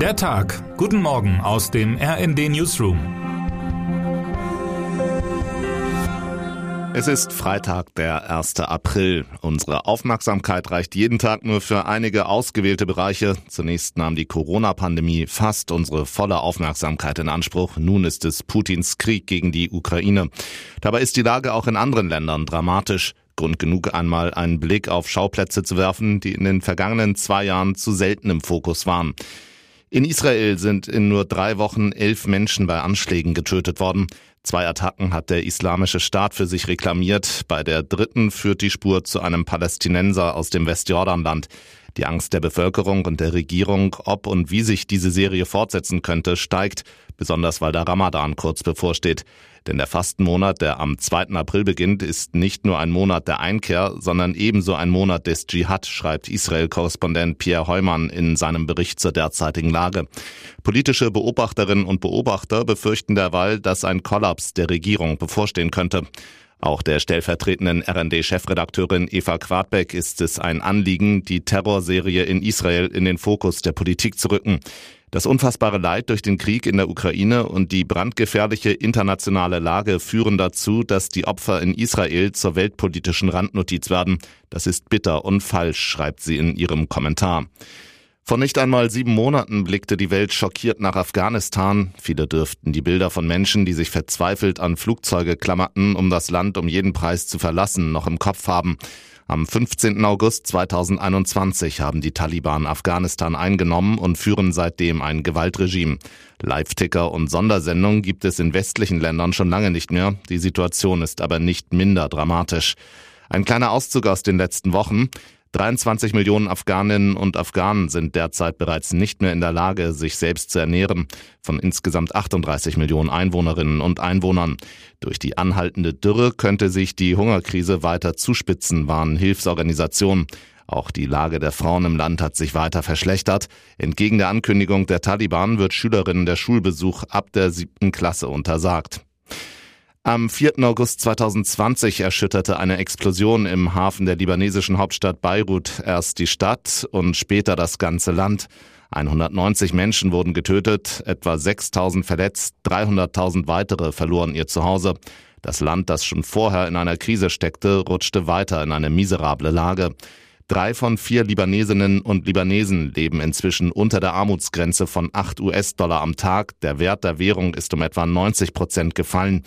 Der Tag. Guten Morgen aus dem RND Newsroom. Es ist Freitag, der 1. April. Unsere Aufmerksamkeit reicht jeden Tag nur für einige ausgewählte Bereiche. Zunächst nahm die Corona-Pandemie fast unsere volle Aufmerksamkeit in Anspruch. Nun ist es Putins Krieg gegen die Ukraine. Dabei ist die Lage auch in anderen Ländern dramatisch. Grund genug, einmal einen Blick auf Schauplätze zu werfen, die in den vergangenen zwei Jahren zu selten im Fokus waren. In Israel sind in nur drei Wochen elf Menschen bei Anschlägen getötet worden. Zwei Attacken hat der Islamische Staat für sich reklamiert. Bei der dritten führt die Spur zu einem Palästinenser aus dem Westjordanland. Die Angst der Bevölkerung und der Regierung, ob und wie sich diese Serie fortsetzen könnte, steigt, besonders weil der Ramadan kurz bevorsteht. Denn der Fastenmonat, der am 2. April beginnt, ist nicht nur ein Monat der Einkehr, sondern ebenso ein Monat des Dschihad, schreibt Israel-Korrespondent Pierre Heumann in seinem Bericht zur derzeitigen Lage. Politische Beobachterinnen und Beobachter befürchten derweil, dass ein Kollaps der Regierung bevorstehen könnte. Auch der stellvertretenden RND-Chefredakteurin Eva Quadbeck ist es ein Anliegen, die Terrorserie in Israel in den Fokus der Politik zu rücken. Das unfassbare Leid durch den Krieg in der Ukraine und die brandgefährliche internationale Lage führen dazu, dass die Opfer in Israel zur weltpolitischen Randnotiz werden. Das ist bitter und falsch, schreibt sie in ihrem Kommentar. Vor nicht einmal sieben Monaten blickte die Welt schockiert nach Afghanistan. Viele dürften die Bilder von Menschen, die sich verzweifelt an Flugzeuge klammerten, um das Land um jeden Preis zu verlassen, noch im Kopf haben. Am 15. August 2021 haben die Taliban Afghanistan eingenommen und führen seitdem ein Gewaltregime. Live-Ticker und Sondersendungen gibt es in westlichen Ländern schon lange nicht mehr. Die Situation ist aber nicht minder dramatisch. Ein kleiner Auszug aus den letzten Wochen. 23 Millionen Afghaninnen und Afghanen sind derzeit bereits nicht mehr in der Lage, sich selbst zu ernähren, von insgesamt 38 Millionen Einwohnerinnen und Einwohnern. Durch die anhaltende Dürre könnte sich die Hungerkrise weiter zuspitzen, warnen Hilfsorganisationen. Auch die Lage der Frauen im Land hat sich weiter verschlechtert. Entgegen der Ankündigung der Taliban wird Schülerinnen der Schulbesuch ab der siebten Klasse untersagt. Am 4. August 2020 erschütterte eine Explosion im Hafen der libanesischen Hauptstadt Beirut erst die Stadt und später das ganze Land. 190 Menschen wurden getötet, etwa 6000 verletzt, 300.000 weitere verloren ihr Zuhause. Das Land, das schon vorher in einer Krise steckte, rutschte weiter in eine miserable Lage. Drei von vier Libanesinnen und Libanesen leben inzwischen unter der Armutsgrenze von 8 US-Dollar am Tag. Der Wert der Währung ist um etwa 90 Prozent gefallen.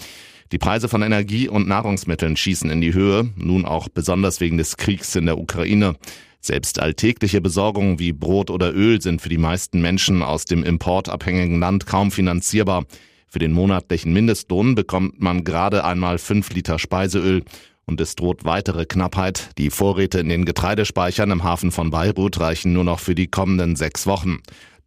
Die Preise von Energie und Nahrungsmitteln schießen in die Höhe, nun auch besonders wegen des Kriegs in der Ukraine. Selbst alltägliche Besorgungen wie Brot oder Öl sind für die meisten Menschen aus dem importabhängigen Land kaum finanzierbar. Für den monatlichen Mindestlohn bekommt man gerade einmal fünf Liter Speiseöl und es droht weitere Knappheit. Die Vorräte in den Getreidespeichern im Hafen von Beirut reichen nur noch für die kommenden sechs Wochen.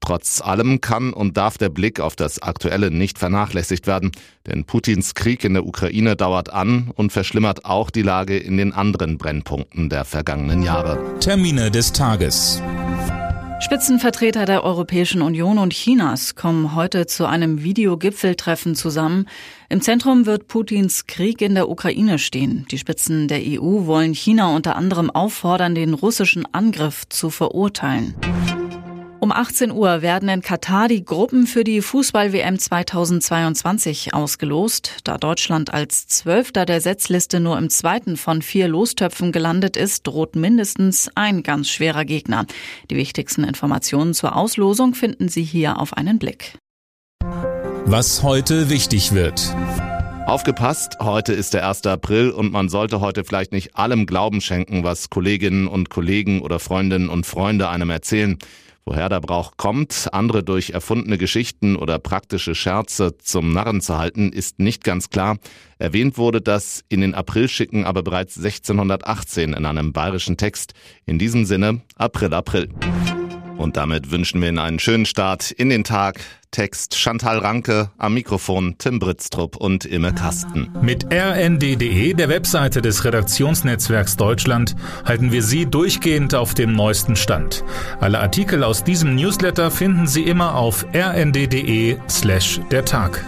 Trotz allem kann und darf der Blick auf das Aktuelle nicht vernachlässigt werden, denn Putins Krieg in der Ukraine dauert an und verschlimmert auch die Lage in den anderen Brennpunkten der vergangenen Jahre. Termine des Tages. Spitzenvertreter der Europäischen Union und Chinas kommen heute zu einem Videogipfeltreffen zusammen. Im Zentrum wird Putins Krieg in der Ukraine stehen. Die Spitzen der EU wollen China unter anderem auffordern, den russischen Angriff zu verurteilen. Um 18 Uhr werden in Katar die Gruppen für die Fußball-WM 2022 ausgelost. Da Deutschland als Zwölfter der Setzliste nur im zweiten von vier Lostöpfen gelandet ist, droht mindestens ein ganz schwerer Gegner. Die wichtigsten Informationen zur Auslosung finden Sie hier auf einen Blick. Was heute wichtig wird. Aufgepasst, heute ist der 1. April und man sollte heute vielleicht nicht allem Glauben schenken, was Kolleginnen und Kollegen oder Freundinnen und Freunde einem erzählen. Woher der Brauch kommt, andere durch erfundene Geschichten oder praktische Scherze zum Narren zu halten, ist nicht ganz klar. Erwähnt wurde das in den Aprilschicken aber bereits 1618 in einem bayerischen Text. In diesem Sinne, April, April. Und damit wünschen wir Ihnen einen schönen Start in den Tag. Text Chantal Ranke, am Mikrofon Tim Britztrup und Imme Kasten. Mit rnd.de, der Webseite des Redaktionsnetzwerks Deutschland, halten wir Sie durchgehend auf dem neuesten Stand. Alle Artikel aus diesem Newsletter finden Sie immer auf rnd.de slash der Tag.